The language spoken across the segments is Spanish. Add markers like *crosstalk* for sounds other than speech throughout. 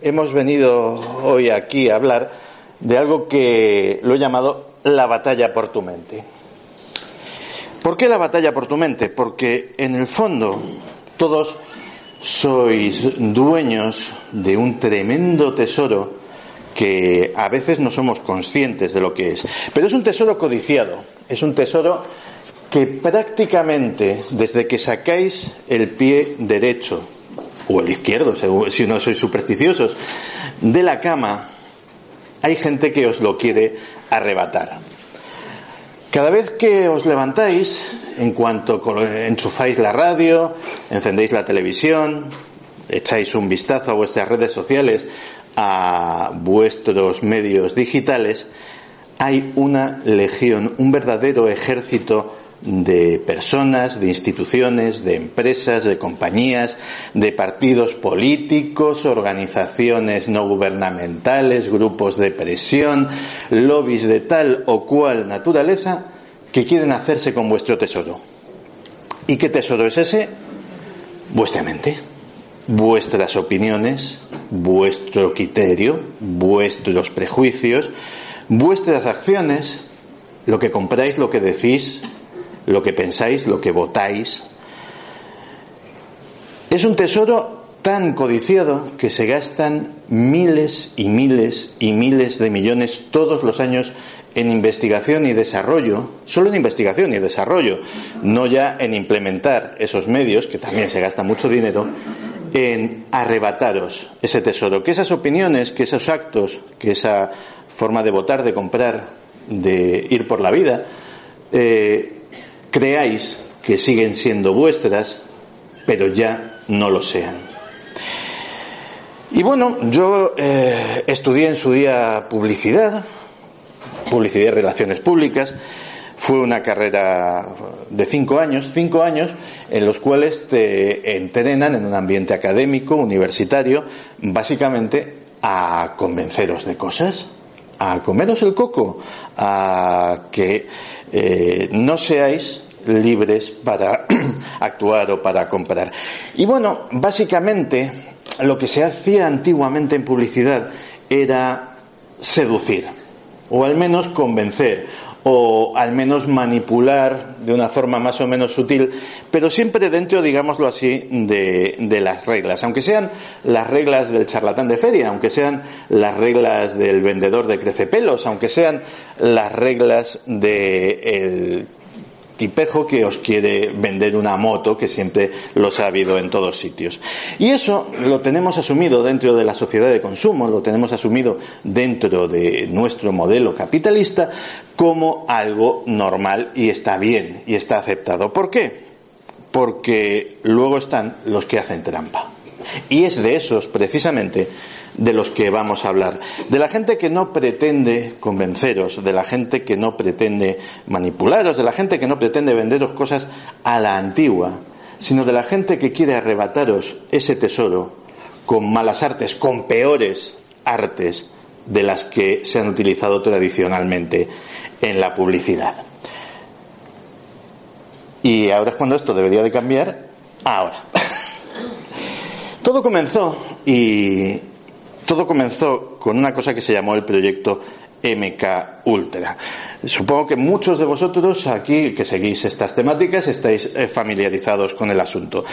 Hemos venido hoy aquí a hablar de algo que lo he llamado la batalla por tu mente. ¿Por qué la batalla por tu mente? Porque en el fondo todos sois dueños de un tremendo tesoro que a veces no somos conscientes de lo que es. Pero es un tesoro codiciado, es un tesoro que prácticamente desde que sacáis el pie derecho o el izquierdo, si no sois supersticiosos, de la cama, hay gente que os lo quiere arrebatar. Cada vez que os levantáis, en cuanto enchufáis la radio, encendéis la televisión, echáis un vistazo a vuestras redes sociales, a vuestros medios digitales, hay una legión, un verdadero ejército de personas, de instituciones, de empresas, de compañías, de partidos políticos, organizaciones no gubernamentales, grupos de presión, lobbies de tal o cual naturaleza que quieren hacerse con vuestro tesoro. ¿Y qué tesoro es ese? Vuestra mente, vuestras opiniones, vuestro criterio, vuestros prejuicios, vuestras acciones, lo que compráis, lo que decís, lo que pensáis, lo que votáis. Es un tesoro tan codiciado que se gastan miles y miles y miles de millones todos los años en investigación y desarrollo, solo en investigación y desarrollo, no ya en implementar esos medios, que también se gasta mucho dinero, en arrebataros ese tesoro, que esas opiniones, que esos actos, que esa forma de votar, de comprar, de ir por la vida, eh, creáis que siguen siendo vuestras, pero ya no lo sean. Y bueno, yo eh, estudié en su día publicidad, publicidad y relaciones públicas. Fue una carrera de cinco años, cinco años en los cuales te entrenan en un ambiente académico, universitario, básicamente a convenceros de cosas, a comeros el coco, a que eh, no seáis libres para *clears throat* actuar o para comprar. Y bueno, básicamente lo que se hacía antiguamente en publicidad era seducir, o al menos convencer, o al menos manipular de una forma más o menos sutil, pero siempre dentro, digámoslo así, de, de, las reglas, aunque sean las reglas del charlatán de feria, aunque sean las reglas del vendedor de crecepelos, aunque sean las reglas del tipejo que os quiere vender una moto, que siempre los ha habido en todos sitios. Y eso lo tenemos asumido dentro de la sociedad de consumo, lo tenemos asumido dentro de nuestro modelo capitalista como algo normal y está bien y está aceptado. ¿Por qué? Porque luego están los que hacen trampa. Y es de esos, precisamente, de los que vamos a hablar. De la gente que no pretende convenceros, de la gente que no pretende manipularos, de la gente que no pretende venderos cosas a la antigua, sino de la gente que quiere arrebataros ese tesoro con malas artes, con peores artes de las que se han utilizado tradicionalmente en la publicidad. Y ahora es cuando esto debería de cambiar. Ahora. *laughs* Todo comenzó y todo comenzó con una cosa que se llamó el proyecto MK Ultra. Supongo que muchos de vosotros aquí que seguís estas temáticas estáis eh, familiarizados con el asunto.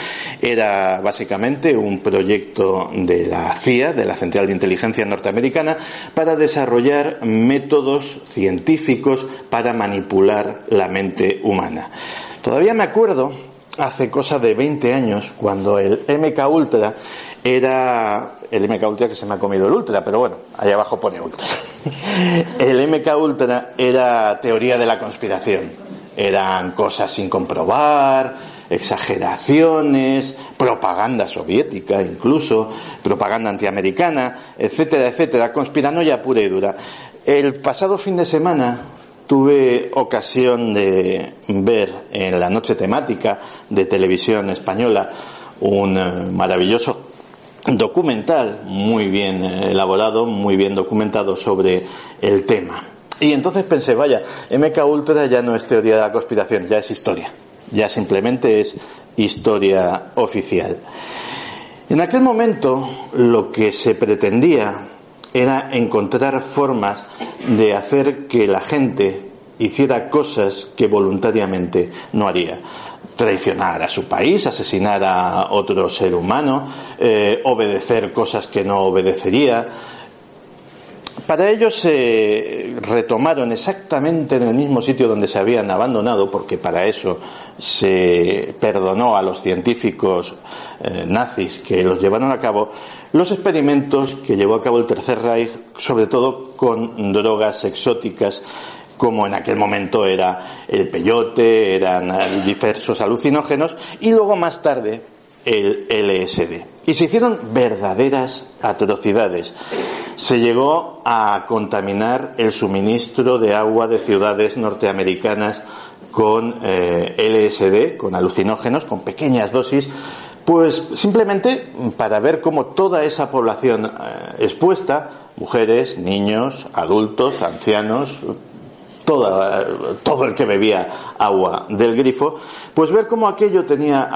Era básicamente un proyecto de la CIA, de la Central de Inteligencia Norteamericana, para desarrollar métodos científicos para manipular la mente humana. Todavía me acuerdo, hace cosa de 20 años, cuando el MK Ultra era el MK Ultra que se me ha comido el Ultra, pero bueno, allá abajo pone Ultra. *laughs* El MK Ultra era teoría de la conspiración. Eran cosas sin comprobar, exageraciones, propaganda soviética incluso, propaganda antiamericana, etcétera, etcétera, conspiranoia pura y dura. El pasado fin de semana tuve ocasión de ver en la noche temática de televisión española un eh, maravilloso documental muy bien eh, elaborado, muy bien documentado sobre el tema. Y entonces pensé, vaya, MK Ultra ya no es teoría de la conspiración, ya es historia. Ya simplemente es historia oficial. En aquel momento lo que se pretendía era encontrar formas de hacer que la gente hiciera cosas que voluntariamente no haría. Traicionar a su país, asesinar a otro ser humano, eh, obedecer cosas que no obedecería, para ello se retomaron exactamente en el mismo sitio donde se habían abandonado, porque para eso se perdonó a los científicos eh, nazis que los llevaron a cabo, los experimentos que llevó a cabo el Tercer Reich, sobre todo con drogas exóticas como en aquel momento era el peyote, eran diversos alucinógenos, y luego más tarde el LSD. Y se hicieron verdaderas atrocidades. Se llegó a contaminar el suministro de agua de ciudades norteamericanas con eh, LSD, con alucinógenos, con pequeñas dosis, pues simplemente para ver cómo toda esa población eh, expuesta, mujeres, niños, adultos, ancianos, todo el que bebía agua del grifo, pues ver cómo aquello tenía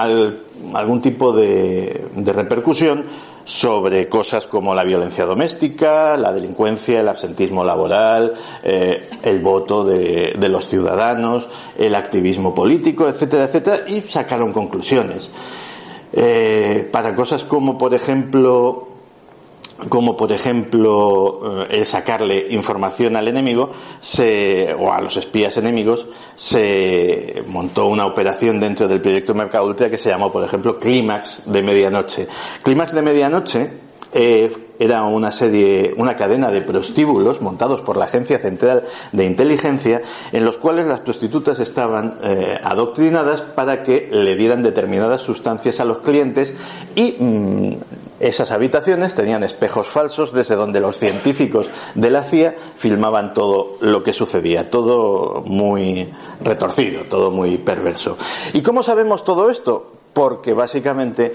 algún tipo de, repercusión sobre cosas como la violencia doméstica, la delincuencia, el absentismo laboral, eh, el voto de, los ciudadanos, el activismo político, etcétera, etcétera, y sacaron conclusiones. Eh, para cosas como, por ejemplo, como por ejemplo eh, el sacarle información al enemigo o a los espías enemigos se montó una operación dentro del proyecto Ultra que se llamó por ejemplo Clímax de medianoche. Clímax de medianoche eh, era una serie, una cadena de prostíbulos montados por la Agencia Central de Inteligencia, en los cuales las prostitutas estaban eh, adoctrinadas para que le dieran determinadas sustancias a los clientes y mm, esas habitaciones tenían espejos falsos desde donde los científicos de la CIA filmaban todo lo que sucedía, todo muy retorcido, todo muy perverso. ¿Y cómo sabemos todo esto? Porque básicamente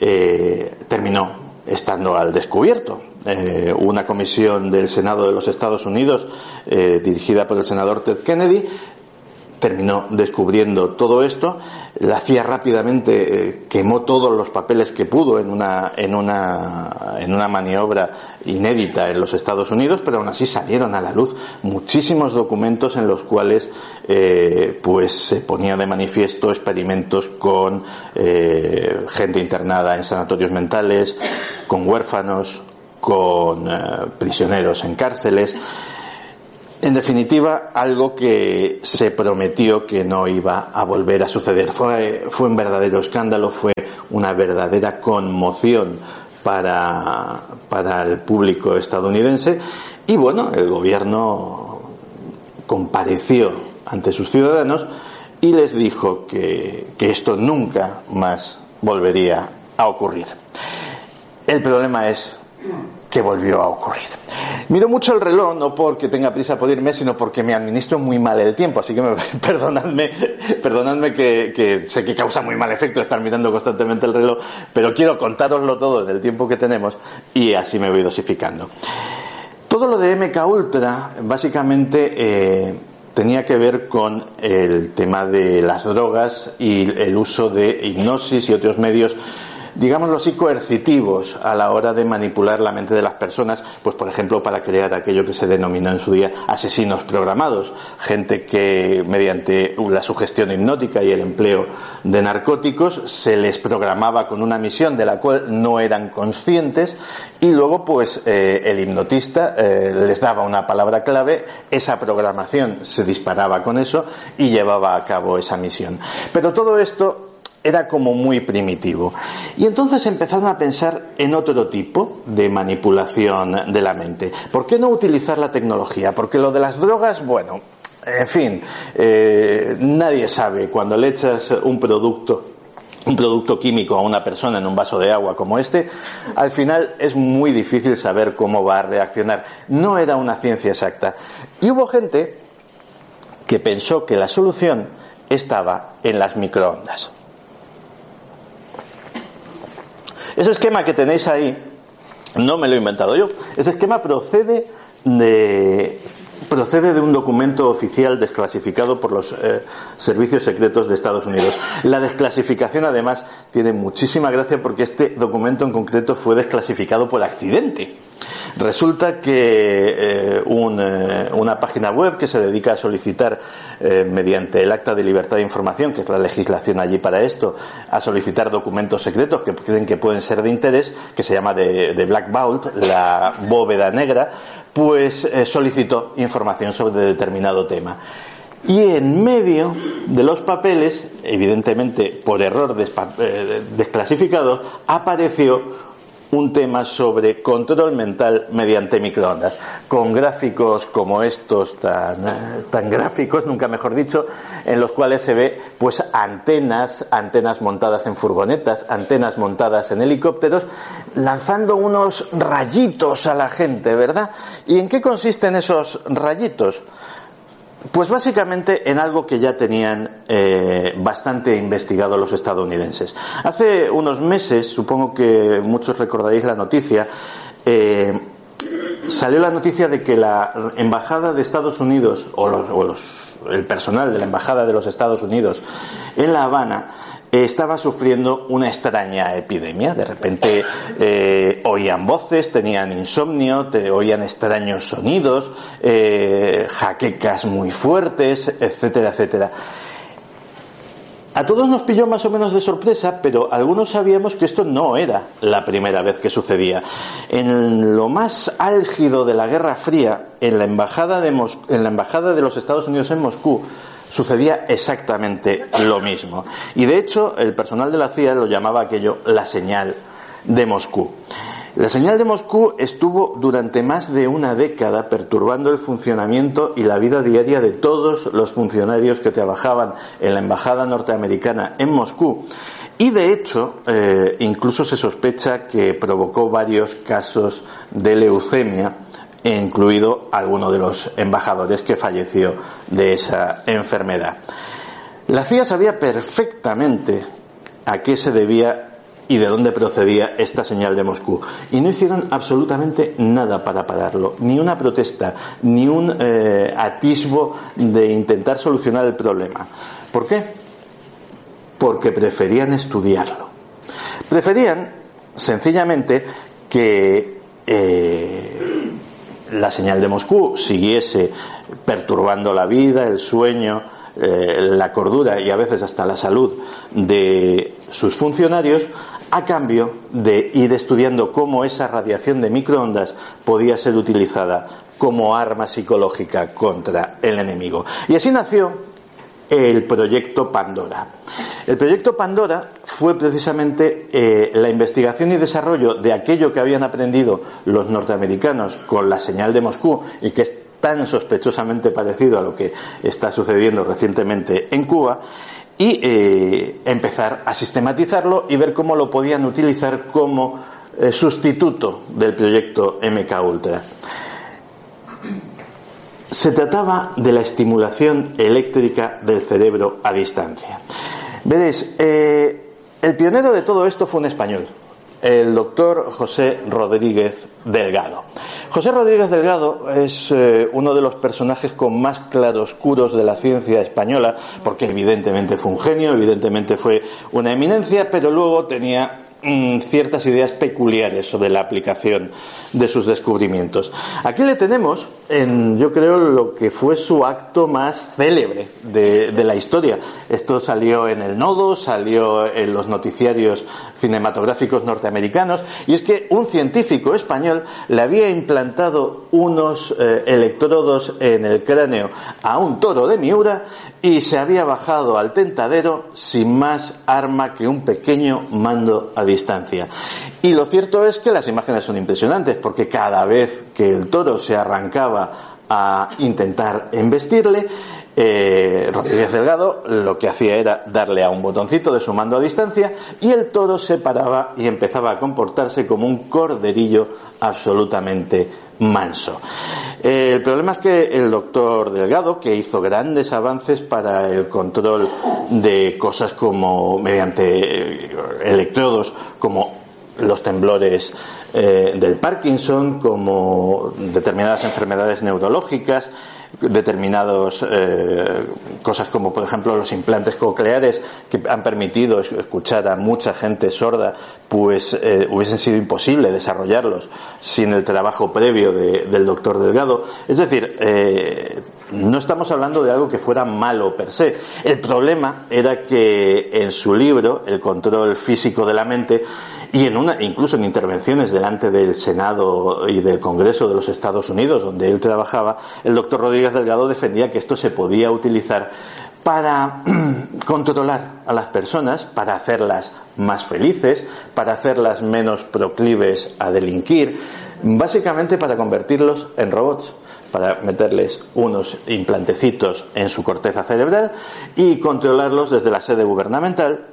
eh, terminó estando al descubierto. Eh, una comisión del Senado de los Estados Unidos, eh, dirigida por el senador Ted Kennedy, terminó descubriendo todo esto. La CIA rápidamente eh, quemó todos los papeles que pudo en una, en una, en una maniobra inédita en los Estados Unidos, pero aún así salieron a la luz muchísimos documentos en los cuales eh, pues se ponía de manifiesto experimentos con eh, gente internada en sanatorios mentales, con huérfanos, con prisioneros en cárceles. En definitiva, algo que se prometió que no iba a volver a suceder. Fue, fue un verdadero escándalo, fue una verdadera conmoción para, para el público estadounidense y bueno, el gobierno compareció ante sus ciudadanos y les dijo que, que esto nunca más volvería a ocurrir. El problema es que volvió a ocurrir. Miro mucho el reloj, no porque tenga prisa por irme, sino porque me administro muy mal el tiempo, así que me, *laughs* perdonadme, perdonadme que, sé que causa muy mal efecto estar mirando constantemente el reloj, pero quiero contároslo todo en el tiempo que tenemos y así me voy dosificando. Todo lo de MK Ultra, básicamente, eh, tenía que ver con el tema de las drogas y el uso de hipnosis y otros medios digámoslo así, coercitivos a la hora de manipular la mente de las personas, pues por ejemplo para crear aquello que se denominó en su día asesinos programados, gente que mediante la sugestión hipnótica y el empleo de narcóticos se les programaba con una misión de la cual no eran conscientes y luego pues eh, el hipnotista eh, les daba una palabra clave, esa programación se disparaba con eso y llevaba a cabo esa misión. Pero todo esto era como muy primitivo. Y entonces empezaron a pensar en otro tipo de manipulación de la mente. ¿Por qué no utilizar la tecnología? Porque lo de las drogas, bueno, en fin, eh, nadie sabe cuando le echas un producto un producto químico a una persona en un vaso de agua como este, al final es muy difícil saber cómo va a reaccionar. No era una ciencia exacta. Y hubo gente que pensó que la solución estaba en las microondas. Ese esquema que tenéis ahí, no me lo he inventado yo, ese esquema procede de procede de un documento oficial desclasificado por los eh, servicios secretos de Estados Unidos. La desclasificación, además, tiene muchísima gracia porque este documento en concreto fue desclasificado por accidente. Resulta que eh, eh, una página web que se dedica a solicitar mediante el acta de libertad de información, que es la legislación allí para esto, a solicitar documentos secretos que creen que pueden ser de interés, que se llama de, Black Vault, la bóveda negra, pues eh, solicitó información sobre determinado tema. Y en medio de los papeles, evidentemente por error eh, desclasificado, apareció un tema sobre control mental mediante microondas, con gráficos como estos tan, eh, tan gráficos, nunca mejor dicho, en los cuales se ve pues antenas, antenas montadas en furgonetas, antenas montadas en helicópteros, lanzando unos rayitos a la gente, ¿verdad? ¿Y en qué consisten esos rayitos? Pues básicamente en algo que ya tenían eh, bastante investigado los estadounidenses. Hace unos meses, supongo que muchos recordaréis la noticia, eh, salió la noticia de que la embajada de Estados Unidos o, los, el personal de la embajada de los Estados Unidos en La Habana estaba sufriendo una extraña epidemia. De repente eh, oían voces, tenían insomnio, te oían extraños sonidos, eh, jaquecas muy fuertes, etcétera, etcétera. A todos nos pilló más o menos de sorpresa, pero algunos sabíamos que esto no era la primera vez que sucedía. En lo más álgido de la Guerra Fría, en la embajada de, en la embajada de los Estados Unidos en Moscú, sucedía exactamente lo mismo. Y de hecho, el personal de la CIA lo llamaba aquello la señal de Moscú. La señal de Moscú estuvo durante más de una década perturbando el funcionamiento y la vida diaria de todos los funcionarios que trabajaban en la embajada norteamericana en Moscú. Y de hecho, eh, incluso se sospecha que provocó varios casos de leucemia incluido alguno de los embajadores que falleció de esa enfermedad. La CIA sabía perfectamente a qué se debía y de dónde procedía esta señal de Moscú. Y no hicieron absolutamente nada para pararlo, ni una protesta, ni un eh, atisbo de intentar solucionar el problema. ¿Por qué? Porque preferían estudiarlo. Preferían, sencillamente, que eh, la señal de Moscú siguiese perturbando la vida, el sueño, eh, la cordura y a veces hasta la salud de sus funcionarios, a cambio de ir estudiando cómo esa radiación de microondas podía ser utilizada como arma psicológica contra el enemigo. Y así nació el proyecto Pandora. El proyecto Pandora fue precisamente eh, la investigación y desarrollo de aquello que habían aprendido los norteamericanos con la señal de Moscú y que es tan sospechosamente parecido a lo que está sucediendo recientemente en Cuba y eh, empezar a sistematizarlo y ver cómo lo podían utilizar como eh, sustituto del proyecto MK Ultra. Se trataba de la estimulación eléctrica del cerebro a distancia. Veréis, eh, el pionero de todo esto fue un español, el doctor José Rodríguez Delgado. José Rodríguez Delgado es eh, uno de los personajes con más claroscuros de la ciencia española, porque evidentemente fue un genio, evidentemente fue una eminencia, pero luego tenía ciertas ideas peculiares sobre la aplicación de sus descubrimientos. Aquí le tenemos en, yo creo, lo que fue su acto más célebre de, de, la historia. Esto salió en el Nodo, salió en los noticiarios cinematográficos norteamericanos, y es que un científico español le había implantado unos eh, electrodos en el cráneo a un toro de Miura y se había bajado al tentadero sin más arma que un pequeño mando a distancia. Y lo cierto es que las imágenes son impresionantes, porque cada vez que el toro se arrancaba a intentar embestirle, eh, Rodríguez Delgado lo que hacía era darle a un botoncito de su mando a distancia y el toro se paraba y empezaba a comportarse como un corderillo absolutamente manso. Eh, el problema es que el doctor Delgado, que hizo grandes avances para el control de cosas como mediante eh, electrodos como los temblores eh, del Parkinson, como determinadas enfermedades neurológicas, determinados eh, cosas como por ejemplo los implantes cocleares que han permitido escuchar a mucha gente sorda pues eh, hubiesen sido imposible desarrollarlos sin el trabajo previo del doctor Delgado. Es decir eh, no estamos hablando de algo que fuera malo per se. El problema era que en su libro el control físico de la mente y en una, incluso en intervenciones delante del Senado y del Congreso de los Estados Unidos, donde él trabajaba, el doctor Rodríguez Delgado defendía que esto se podía utilizar para *clears throat* controlar a las personas, para hacerlas más felices, para hacerlas menos proclives a delinquir, básicamente para convertirlos en robots para meterles unos implantecitos en su corteza cerebral y controlarlos desde la sede gubernamental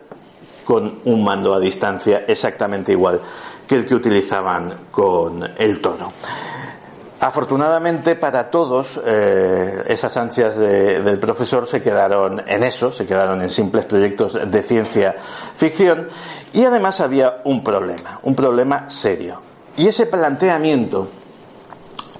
con un mando a distancia exactamente igual que el que utilizaban con el toro. Afortunadamente para todos, eh, esas ansias del profesor se quedaron en eso, se quedaron en simples proyectos de ciencia ficción y además había un problema, un problema serio. Y ese planteamiento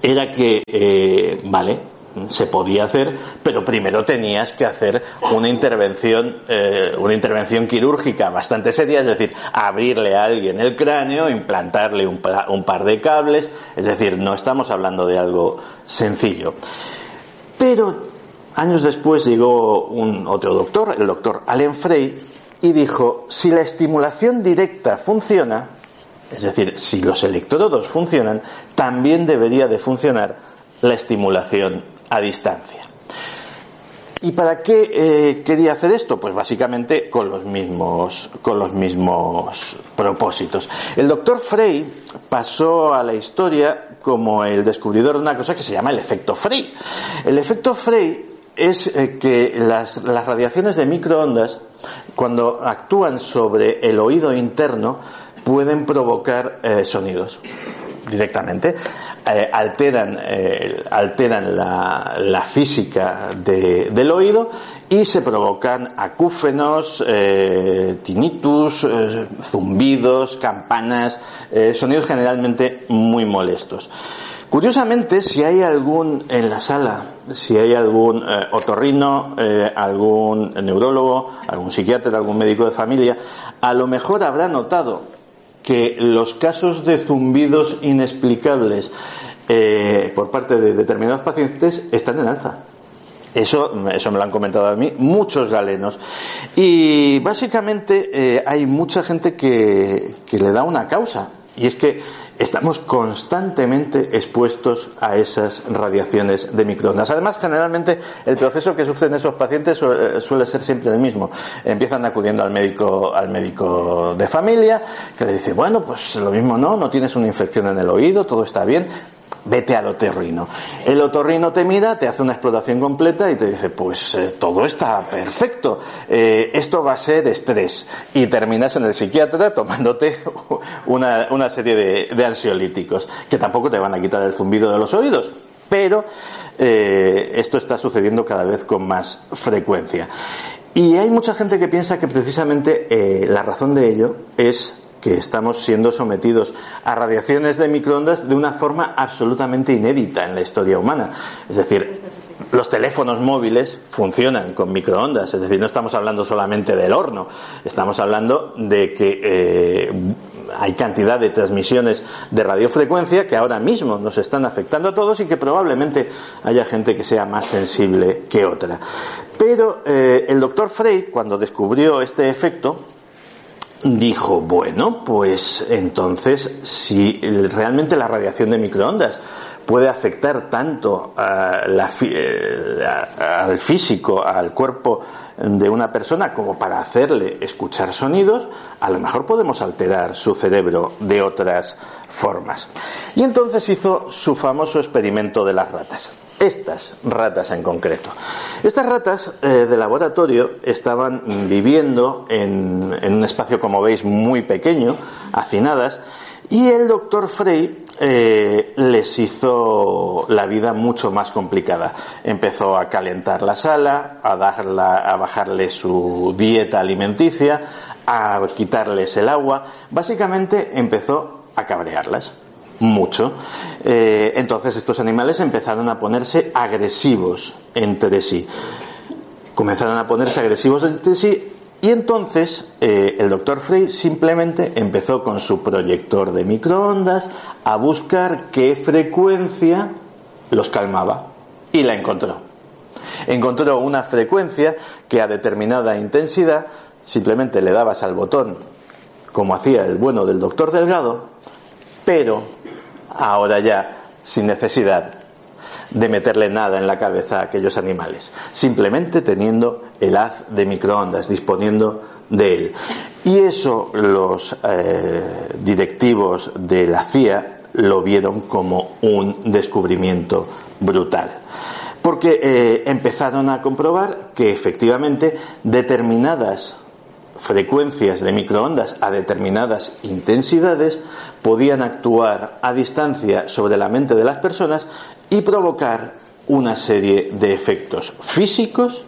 era que, eh, vale, se podía hacer, pero primero tenías que hacer una intervención, eh, una intervención quirúrgica bastante seria, es decir, abrirle a alguien el cráneo, implantarle un, par de cables, es decir, no estamos hablando de algo sencillo. Pero años después llegó un otro doctor, el doctor Allen Frey, y dijo, si la estimulación directa funciona, es decir, si los electrodos funcionan, también debería de funcionar la estimulación a distancia. ¿Y para qué eh, quería hacer esto? Pues básicamente con los mismos, con los mismos propósitos. El doctor Frey pasó a la historia como el descubridor de una cosa que se llama el efecto Frey. El efecto Frey es eh, que las, radiaciones de microondas, cuando actúan sobre el oído interno, pueden provocar eh, sonidos directamente. Eh, alteran, eh, alteran la, física del oído y se provocan acúfenos, eh, tinnitus, zumbidos, campanas, sonidos generalmente muy molestos. Curiosamente, si hay algún en la sala, si hay algún otorrino, algún neurólogo, algún psiquiatra, algún médico de familia, a lo mejor habrá notado que los casos de zumbidos inexplicables eh, por parte de determinados pacientes están en alza. Eso, eso me lo han comentado a mí muchos galenos. Y básicamente eh, hay mucha gente que, que le da una causa. Y es que estamos constantemente expuestos a esas radiaciones de microondas. Además, generalmente el proceso que sufren esos pacientes suele ser siempre el mismo. Empiezan acudiendo al médico, al médico de familia, que le dice, bueno, pues lo mismo no, no tienes una infección en el oído, todo está bien, vete al otorrino. El otorrino te mira, te hace una explotación completa y te dice, pues eh, todo está perfecto, eh, esto va a ser estrés. Y terminas en el psiquiatra tomándote *laughs* una, una serie de, de, ansiolíticos, que tampoco te van a quitar el zumbido de los oídos, pero eh, esto está sucediendo cada vez con más frecuencia. Y hay mucha gente que piensa que precisamente la razón de ello es que estamos siendo sometidos a radiaciones de microondas de una forma absolutamente inédita en la historia humana. Es decir, los teléfonos móviles funcionan con microondas, es decir, no estamos hablando solamente del horno, estamos hablando de que eh, hay cantidad de transmisiones de radiofrecuencia que ahora mismo nos están afectando a todos y que probablemente haya gente que sea más sensible que otra. Pero eh, el doctor Frey, cuando descubrió este efecto, dijo, bueno, pues entonces si realmente la radiación de microondas puede afectar tanto eh, al físico, al cuerpo de una persona como para hacerle escuchar sonidos, a lo mejor podemos alterar su cerebro de otras formas. Y entonces hizo su famoso experimento de las ratas estas ratas en concreto. Estas ratas eh, de laboratorio estaban viviendo en, un espacio, como veis, muy pequeño, hacinadas, y el doctor Frey eh, les hizo la vida mucho más complicada. Empezó a calentar la sala, a, darla, a bajarle su dieta alimenticia, a quitarles el agua, básicamente empezó a cabrearlas mucho. Eh, entonces estos animales empezaron a ponerse agresivos entre sí. Comenzaron a ponerse agresivos entre sí y entonces eh, el doctor Frey simplemente empezó con su proyector de microondas a buscar qué frecuencia los calmaba y la encontró. Encontró una frecuencia que a determinada intensidad simplemente le dabas al botón como hacía el bueno del doctor Delgado, pero ahora ya sin necesidad de meterle nada en la cabeza a aquellos animales, simplemente teniendo el haz de microondas, disponiendo de él. Y eso los eh, directivos de la CIA lo vieron como un descubrimiento brutal. Porque eh, empezaron a comprobar que efectivamente determinadas frecuencias de microondas a determinadas intensidades podían actuar a distancia sobre la mente de las personas y provocar una serie de efectos físicos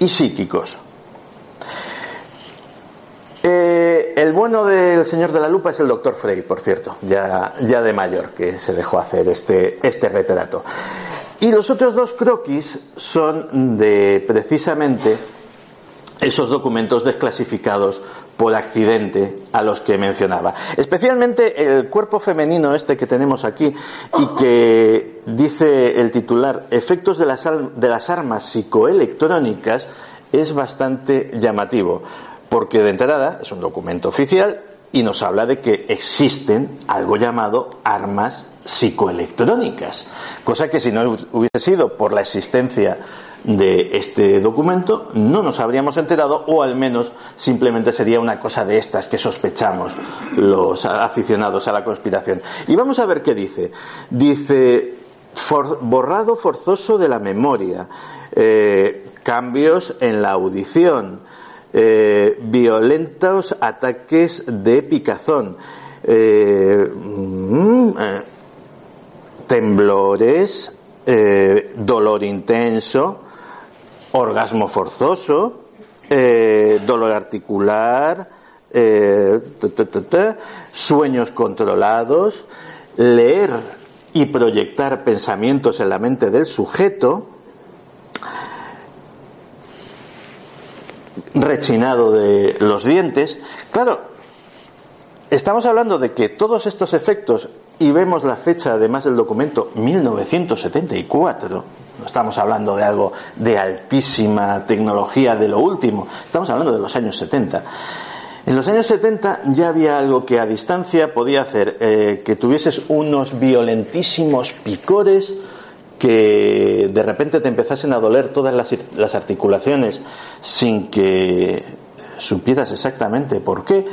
y psíquicos. Eh, el bueno del señor de la lupa es el doctor Frey, por cierto, ya, ya de mayor, que se dejó hacer este, este retrato. Y los otros dos croquis son de precisamente esos documentos desclasificados por accidente a los que mencionaba. Especialmente el cuerpo femenino este que tenemos aquí y que dice el titular efectos de las, de las armas psicoelectrónicas es bastante llamativo porque de entrada es un documento oficial y nos habla de que existen algo llamado armas psicoelectrónicas, cosa que si no hubiese sido por la existencia de este documento, no nos habríamos enterado o al menos simplemente sería una cosa de estas que sospechamos los aficionados a la conspiración. Y vamos a ver qué dice. Dice borrado forzoso de la memoria, eh, cambios en la audición, eh, violentos ataques de picazón, eh, mm, temblores, dolor intenso, orgasmo forzoso, eh, dolor articular, eh, sueños controlados, leer y proyectar pensamientos en la mente del sujeto, rechinado de los dientes. Claro, estamos hablando de que todos estos efectos, y vemos la fecha además del documento 1974, no estamos hablando de algo de altísima tecnología, de lo último. Estamos hablando de los años 70. En los años 70 ya había algo que a distancia podía hacer eh, que tuvieses unos violentísimos picores que de repente te empezasen a doler todas las, las articulaciones sin que supieras exactamente por qué,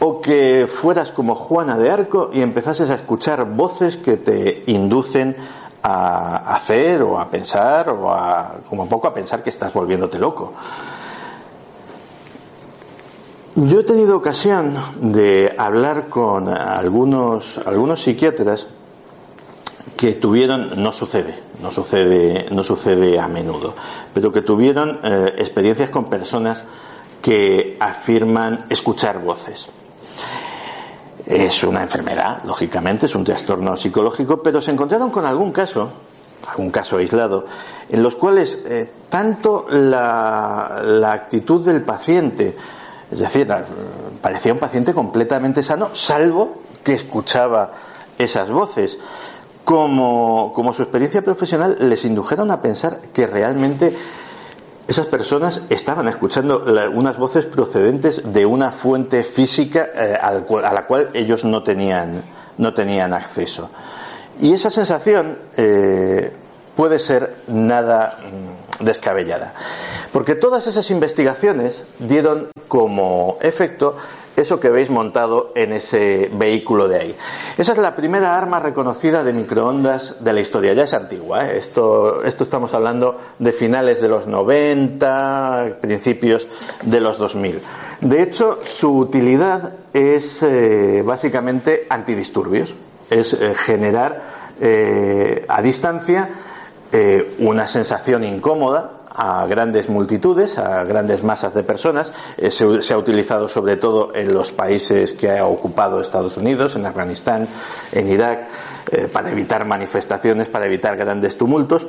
o que fueras como Juana de Arco y empezases a escuchar voces que te inducen a hacer o a pensar o a, como poco a pensar que estás volviéndote loco. Yo he tenido ocasión de hablar con algunos, algunos psiquiatras que tuvieron, no sucede, no sucede, no sucede a menudo, pero que tuvieron eh, experiencias con personas que afirman escuchar voces. Es una enfermedad, lógicamente, es un trastorno psicológico, pero se encontraron con algún caso, algún caso aislado, en los cuales eh, tanto la, la actitud del paciente, es decir, parecía un paciente completamente sano, salvo que escuchaba esas voces, como, como su experiencia profesional les indujeron a pensar que realmente esas personas estaban escuchando unas voces procedentes de una fuente física eh, a la cual ellos no tenían, no tenían acceso. Y esa sensación eh, puede ser nada mm, descabellada, porque todas esas investigaciones dieron como efecto eso que veis montado en ese vehículo de ahí. Esa es la primera arma reconocida de microondas de la historia. Ya es antigua. ¿eh? Esto, esto estamos hablando de finales de los 90, principios de los 2000. De hecho, su utilidad es eh, básicamente antidisturbios. Es eh, generar a distancia una sensación incómoda a, grandes multitudes, a grandes masas de personas. Eh, se, ha utilizado sobre todo en los países que ha ocupado Estados Unidos, en Afganistán, en Irak, eh, para evitar manifestaciones, para evitar grandes tumultos.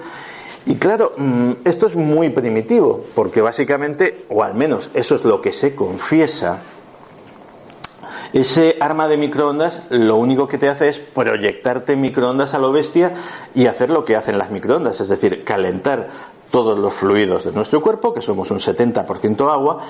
Y claro, mm, esto es muy primitivo, porque básicamente, o al menos eso es lo que se confiesa, ese arma de microondas lo único que te hace es proyectarte microondas a lo bestia y hacer lo que hacen las microondas, es decir, calentar todos los fluidos de nuestro cuerpo, que somos un 70% agua,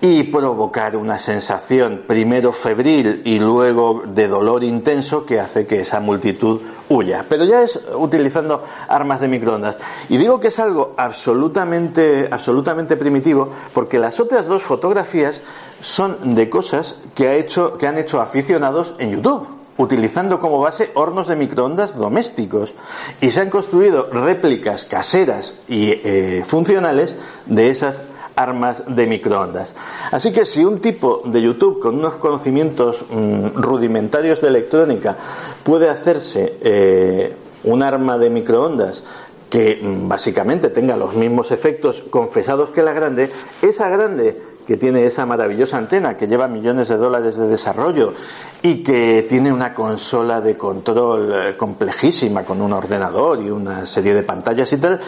y provocar una sensación primero febril y luego de dolor intenso que hace que esa multitud huya. Pero ya es utilizando armas de microondas. Y digo que es algo absolutamente, absolutamente primitivo porque las otras dos fotografías son de cosas que, ha hecho, que han hecho aficionados en YouTube utilizando como base hornos de microondas domésticos y se han construido réplicas caseras y eh, funcionales de esas armas de microondas. Así que si un tipo de YouTube con unos conocimientos mm, rudimentarios de electrónica puede hacerse eh, un arma de microondas que mm, básicamente tenga los mismos efectos confesados que la grande, esa grande que tiene esa maravillosa antena que lleva millones de dólares de desarrollo y que tiene una consola de control eh, complejísima con un ordenador y una serie de pantallas y tal,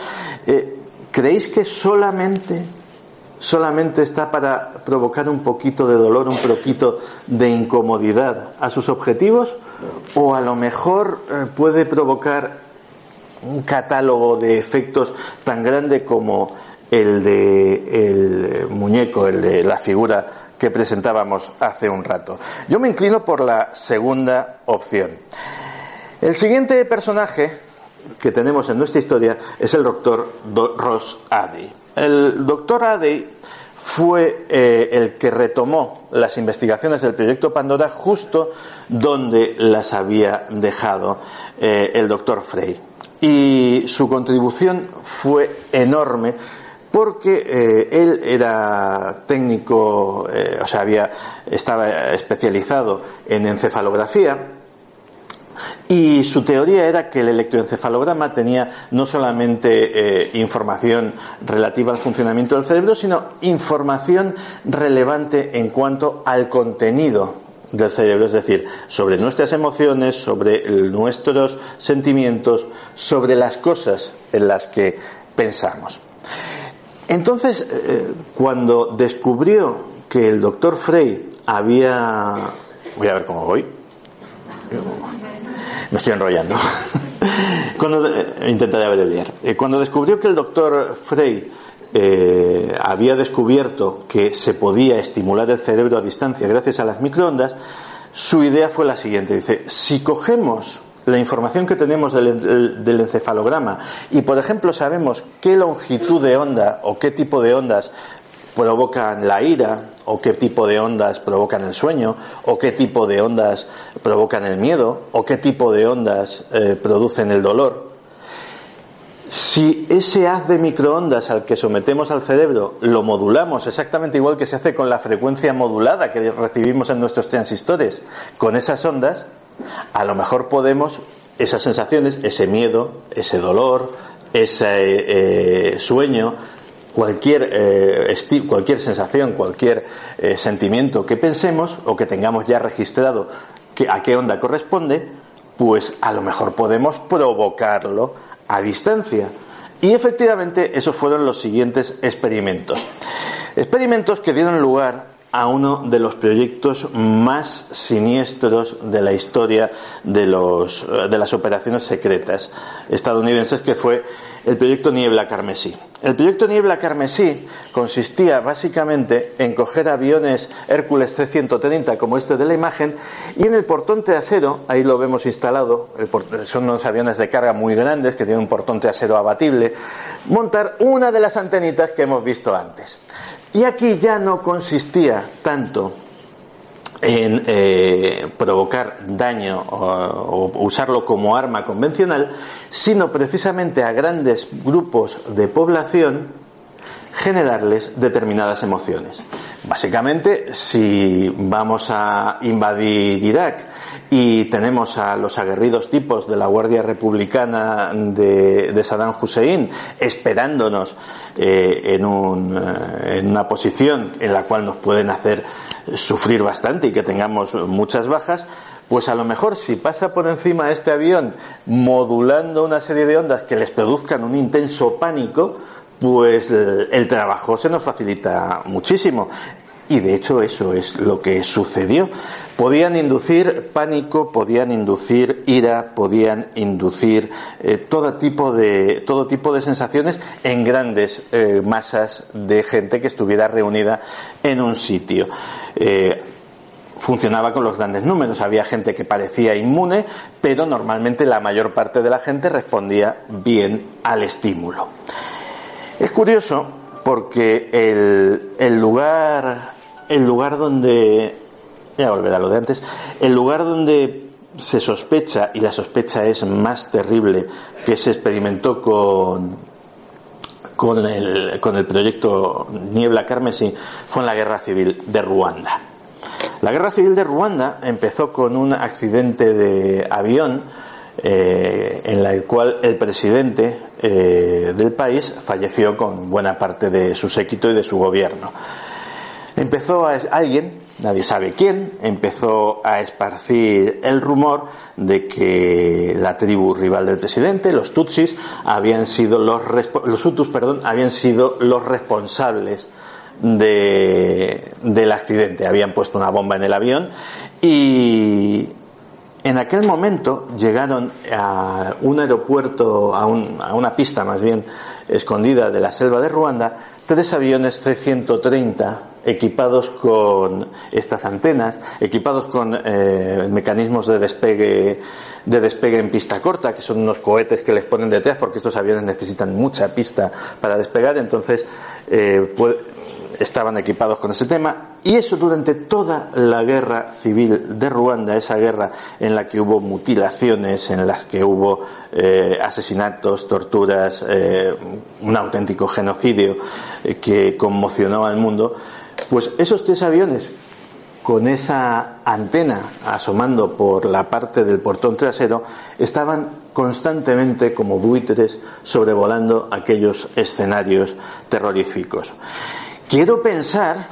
eh, ¿creéis que solamente solamente está para provocar un poquito de dolor, un poquito de incomodidad a sus objetivos? ¿O a lo mejor eh, puede provocar un catálogo de efectos tan grande como el de el muñeco, el de la figura que presentábamos hace un rato. Yo me inclino por la segunda opción. El siguiente personaje que tenemos en nuestra historia es el doctor Ross Adey. El doctor Adey fue eh, el que retomó las investigaciones del proyecto Pandora justo donde las había dejado eh, el doctor Frey. Y su contribución fue enorme porque eh, él era técnico, eh, o sea, había, estaba especializado en encefalografía y su teoría era que el electroencefalograma tenía no solamente eh, información relativa al funcionamiento del cerebro, sino información relevante en cuanto al contenido del cerebro, es decir, sobre nuestras emociones, sobre nuestros sentimientos, sobre las cosas en las que pensamos. Entonces, eh, cuando descubrió que el doctor Frey había... Voy a ver cómo voy. Me estoy enrollando. *laughs* cuando, eh, intentaré abreviar. Eh, cuando descubrió que el doctor Frey había descubierto que se podía estimular el cerebro a distancia gracias a las microondas, su idea fue la siguiente. Dice, si cogemos la información que tenemos del, encefalograma y, por ejemplo, sabemos qué longitud de onda o qué tipo de ondas provocan la ira, o qué tipo de ondas provocan el sueño, o qué tipo de ondas provocan el miedo, o qué tipo de ondas eh, producen el dolor. Si ese haz de microondas al que sometemos al cerebro lo modulamos exactamente igual que se hace con la frecuencia modulada que recibimos en nuestros transistores, con esas ondas, a lo mejor podemos esas sensaciones, ese miedo, ese dolor, ese eh, sueño, cualquier, eh, cualquier sensación, cualquier eh, sentimiento que pensemos o que tengamos ya registrado que, a qué onda corresponde, pues a lo mejor podemos provocarlo a distancia. Y efectivamente esos fueron los siguientes experimentos. Experimentos que dieron lugar a uno de los proyectos más siniestros de la historia de, los, de las operaciones secretas estadounidenses, que fue el proyecto Niebla Carmesí. El proyecto Niebla Carmesí consistía básicamente en coger aviones Hércules C-130 como este de la imagen y en el portón trasero, ahí lo vemos instalado, son unos aviones de carga muy grandes que tienen un portón trasero abatible, montar una de las antenitas que hemos visto antes. Y aquí ya no consistía tanto en eh, provocar daño o, usarlo como arma convencional, sino precisamente a grandes grupos de población generarles determinadas emociones. Básicamente, si vamos a invadir Irak y tenemos a los aguerridos tipos de la Guardia Republicana de, Saddam Hussein esperándonos eh, en, un, eh, en una posición en la cual nos pueden hacer sufrir bastante y que tengamos muchas bajas, pues a lo mejor si pasa por encima este avión modulando una serie de ondas que les produzcan un intenso pánico, pues el trabajo se nos facilita muchísimo. Y de hecho eso es lo que sucedió. Podían inducir pánico, podían inducir ira, podían inducir eh, todo, tipo de, todo tipo de sensaciones en grandes eh, masas de gente que estuviera reunida en un sitio. Eh, funcionaba con los grandes números. Había gente que parecía inmune, pero normalmente la mayor parte de la gente respondía bien al estímulo. Es curioso porque el, el lugar el lugar donde, ya volver a lo de antes, el lugar donde se sospecha, y la sospecha es más terrible, que se experimentó con, con, el, con el proyecto Niebla Carmesí, fue en la guerra civil de Ruanda. La guerra civil de Ruanda empezó con un accidente de avión eh, en el cual el presidente eh, del país falleció con buena parte de su séquito y de su gobierno empezó a, alguien, nadie sabe quién, empezó a esparcir el rumor de que la tribu rival del presidente, los Tutsis, habían sido los, los Hutus, perdón, habían sido los responsables de, del accidente. Habían puesto una bomba en el avión y en aquel momento llegaron a un aeropuerto, a, a una pista más bien escondida de la selva de Ruanda, tres aviones C-130 equipados con estas antenas, equipados con eh, mecanismos de despegue de despegue en pista corta, que son unos cohetes que les ponen detrás porque estos aviones necesitan mucha pista para despegar, entonces eh, estaban equipados con ese tema y eso durante toda la guerra civil de Ruanda, esa guerra en la que hubo mutilaciones, en las que hubo eh, asesinatos, torturas, un auténtico genocidio que conmocionó al mundo, pues esos tres aviones con esa antena asomando por la parte del portón trasero estaban constantemente como buitres sobrevolando aquellos escenarios terroríficos. Quiero pensar,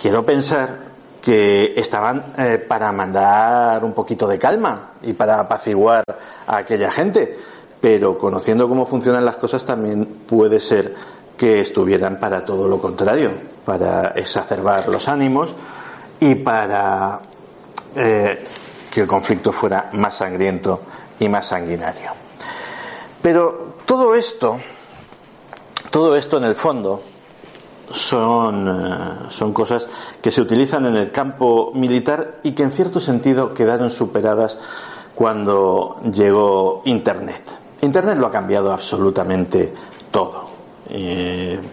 quiero pensar que estaban eh, para mandar un poquito de calma y para apaciguar a aquella gente, pero conociendo cómo funcionan las cosas también puede ser que estuvieran para todo lo contrario, para exacerbar los ánimos y para eh, que el conflicto fuera más sangriento y más sanguinario. Pero todo esto, todo esto en el fondo son, eh, son cosas que se utilizan en el campo militar y que en cierto sentido quedaron superadas cuando llegó Internet. Internet lo ha cambiado absolutamente todo.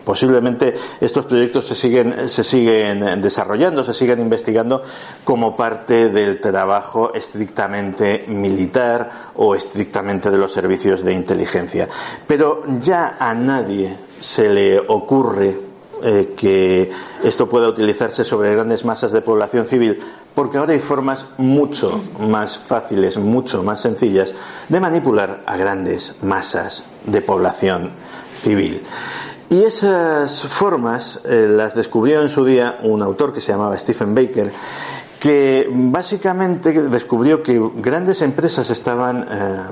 Posiblemente estos proyectos se siguen, se siguen desarrollando, se siguen investigando como parte del trabajo estrictamente militar o estrictamente de los servicios de inteligencia. Pero ya a nadie se le ocurre eh, que esto pueda utilizarse sobre grandes masas de población civil, porque ahora hay formas mucho más fáciles, mucho más sencillas de manipular a grandes masas de población civil. Y esas formas eh, las descubrió en su día un autor que se llamaba Stephen Baker, que básicamente descubrió que grandes empresas estaban eh,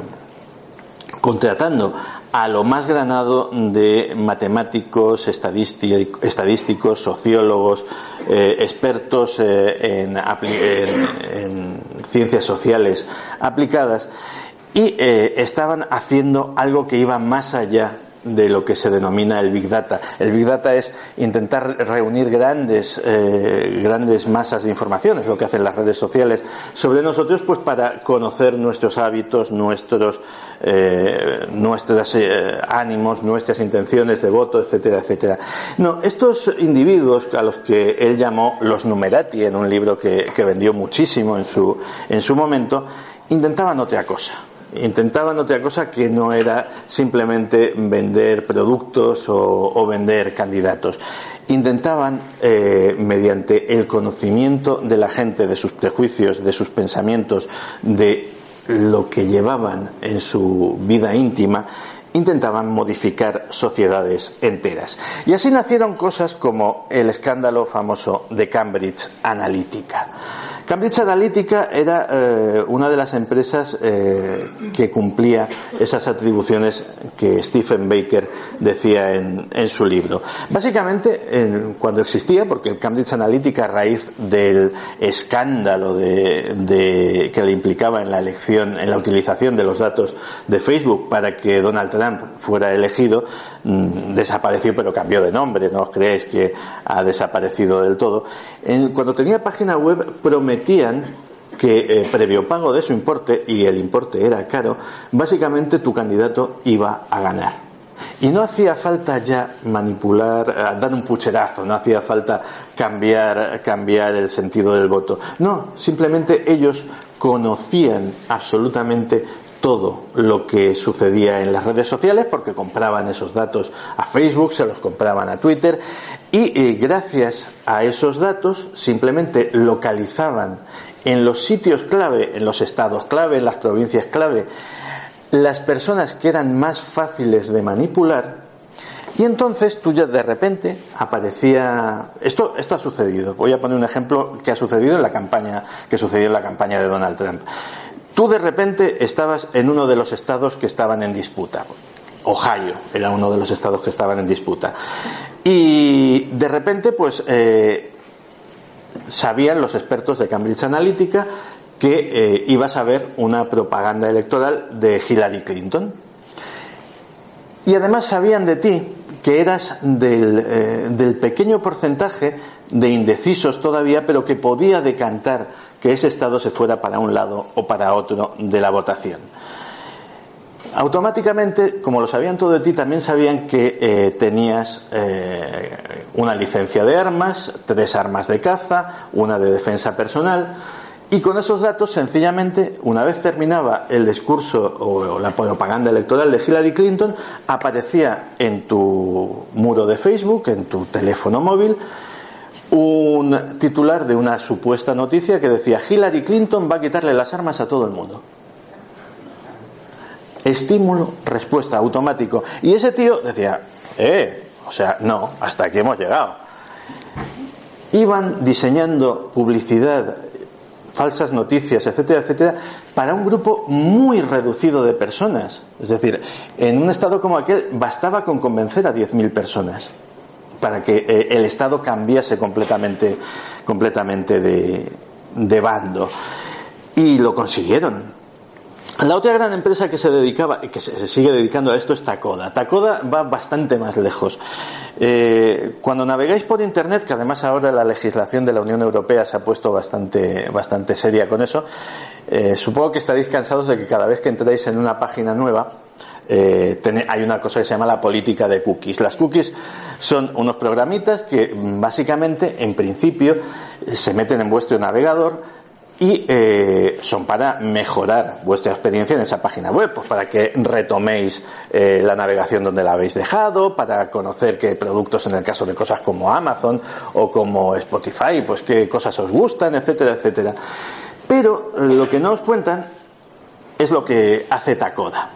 contratando a lo más granado de matemáticos, estadísticos, sociólogos, eh, expertos en, ciencias sociales aplicadas y estaban haciendo algo que iba más allá de lo que se denomina el Big Data. El Big Data es intentar reunir grandes, eh, grandes masas de información, es lo que hacen las redes sociales sobre nosotros, pues para conocer nuestros hábitos, nuestros, eh, nuestros eh, ánimos, nuestras intenciones de voto, etcétera, etcétera. No, estos individuos a los que él llamó los numerati en un libro que, que vendió muchísimo en su, en su momento, intentaban otra cosa intentaban otra cosa que no era simplemente vender productos o, vender candidatos. intentaban, eh, mediante el conocimiento de la gente, de sus prejuicios, de sus pensamientos, de lo que llevaban en su vida íntima, intentaban modificar sociedades enteras. Y así nacieron cosas como el escándalo famoso de Cambridge Analytica. Cambridge Analytica era eh, una de las empresas eh, que cumplía esas atribuciones que Stephen Baker decía en, su libro. Básicamente, cuando existía, porque Cambridge Analytica a raíz del escándalo de, que le implicaba en la elección, en la utilización de los datos de Facebook para que Donald Trump fuera elegido, Mm, desapareció pero cambió de nombre, no os creéis que ha desaparecido del todo. cuando tenía página web prometían que eh, previo pago de su importe, y el importe era caro, básicamente tu candidato iba a ganar. Y no hacía falta ya manipular, eh, dar un pucherazo, no hacía falta cambiar, cambiar el sentido del voto. No, simplemente ellos conocían absolutamente todo lo que sucedía en las redes sociales porque compraban esos datos a Facebook, se los compraban a Twitter y gracias a esos datos simplemente localizaban en los sitios clave, en los estados clave, en las provincias clave, las personas que eran más fáciles de manipular y entonces tú ya de repente aparecía esto esto ha sucedido. Voy a poner un ejemplo que ha sucedido en la campaña que sucedió en la campaña de Donald Trump. Tú de repente estabas en uno de los estados que estaban en disputa. Ohio era uno de los estados que estaban en disputa. Y de repente, pues, eh, sabían los expertos de Cambridge Analytica que eh, ibas a ver una propaganda electoral de Hillary Clinton. Y además sabían de ti que eras del, eh, del pequeño porcentaje de indecisos todavía, pero que podía decantar que ese Estado se fuera para un lado o para otro de la votación. Automáticamente, como lo sabían todo de ti, también sabían que eh, tenías eh, una licencia de armas, tres armas de caza, una de defensa personal, y con esos datos, sencillamente, una vez terminaba el discurso o la propaganda electoral de Hillary Clinton, aparecía en tu muro de Facebook, en tu teléfono móvil, un titular de una supuesta noticia que decía Hillary Clinton va a quitarle las armas a todo el mundo. Estímulo, respuesta automático. Y ese tío decía, eh, o sea, no, hasta aquí hemos llegado. Iban diseñando publicidad, falsas noticias, etcétera, etcétera, para un grupo muy reducido de personas. Es decir, en un estado como aquel bastaba con convencer a 10.000 personas para que eh, el Estado cambiase completamente, completamente de, de bando. Y lo consiguieron. La otra gran empresa que se dedicaba, que se sigue dedicando a esto es Takoda. Takoda va bastante más lejos. Eh, cuando navegáis por Internet, que además ahora la legislación de la Unión Europea se ha puesto bastante, bastante seria con eso, eh, supongo que estaréis cansados de que cada vez que entráis en una página nueva, eh, hay una cosa que se llama la política de cookies. Las cookies son unos programitas que mm, básicamente, en principio, se meten en vuestro navegador y eh, son para mejorar vuestra experiencia en esa página web, pues para que retoméis eh, la navegación donde la habéis dejado, para conocer qué productos en el caso de cosas como Amazon o como Spotify, pues qué cosas os gustan, etcétera, etcétera. Pero lo que no os cuentan es lo que hace Takoda.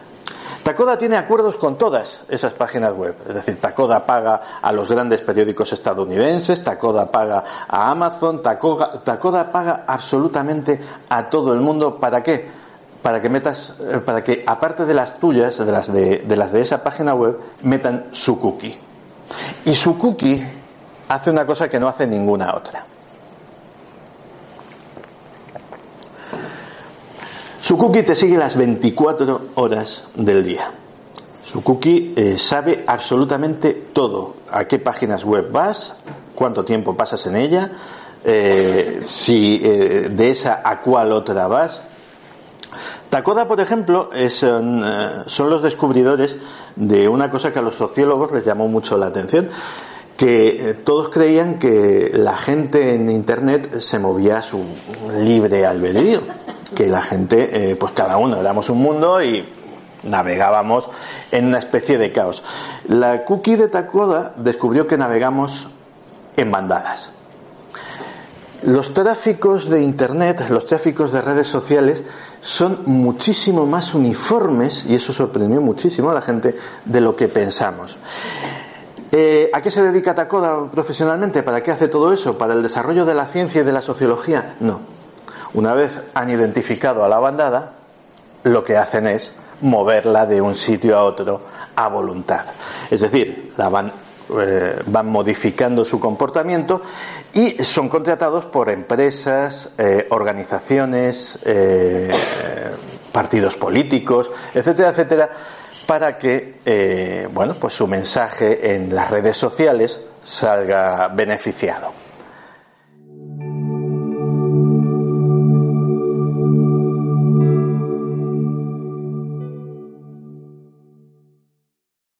Takoda tiene acuerdos con todas esas páginas web. Es decir, Takoda paga a los grandes periódicos estadounidenses, Takoda paga a Amazon, Takoda, paga absolutamente a todo el mundo. ¿Para qué? Para que metas, eh, para que aparte de las tuyas, de las de esa página web, metan su cookie. Y su cookie hace una cosa que no hace ninguna otra. Su cookie te sigue las 24 horas del día. Su cookie eh, sabe absolutamente todo. A qué páginas web vas, cuánto tiempo pasas en ella, eh, si eh, de esa a cuál otra vas. Takoda, por ejemplo, son los descubridores de una cosa que a los sociólogos les llamó mucho la atención, que todos creían que la gente en Internet se movía a su libre albedrío que la gente, eh, pues cada uno éramos un mundo y navegábamos en una especie de caos. La cookie de Takoda descubrió que navegamos en bandadas. Los tráficos de Internet, los tráficos de redes sociales, son muchísimo más uniformes, y eso sorprendió muchísimo a la gente, de lo que pensamos. Eh, ¿A qué se dedica Takoda profesionalmente? ¿Para qué hace todo eso? ¿Para el desarrollo de la ciencia y de la sociología? No. Una vez han identificado a la bandada, lo que hacen es moverla de un sitio a otro a voluntad. Es decir, la van, eh, modificando su comportamiento y son contratados por empresas, eh, organizaciones, eh, partidos políticos, etcétera, etcétera, para que, bueno, pues su mensaje en las redes sociales salga beneficiado.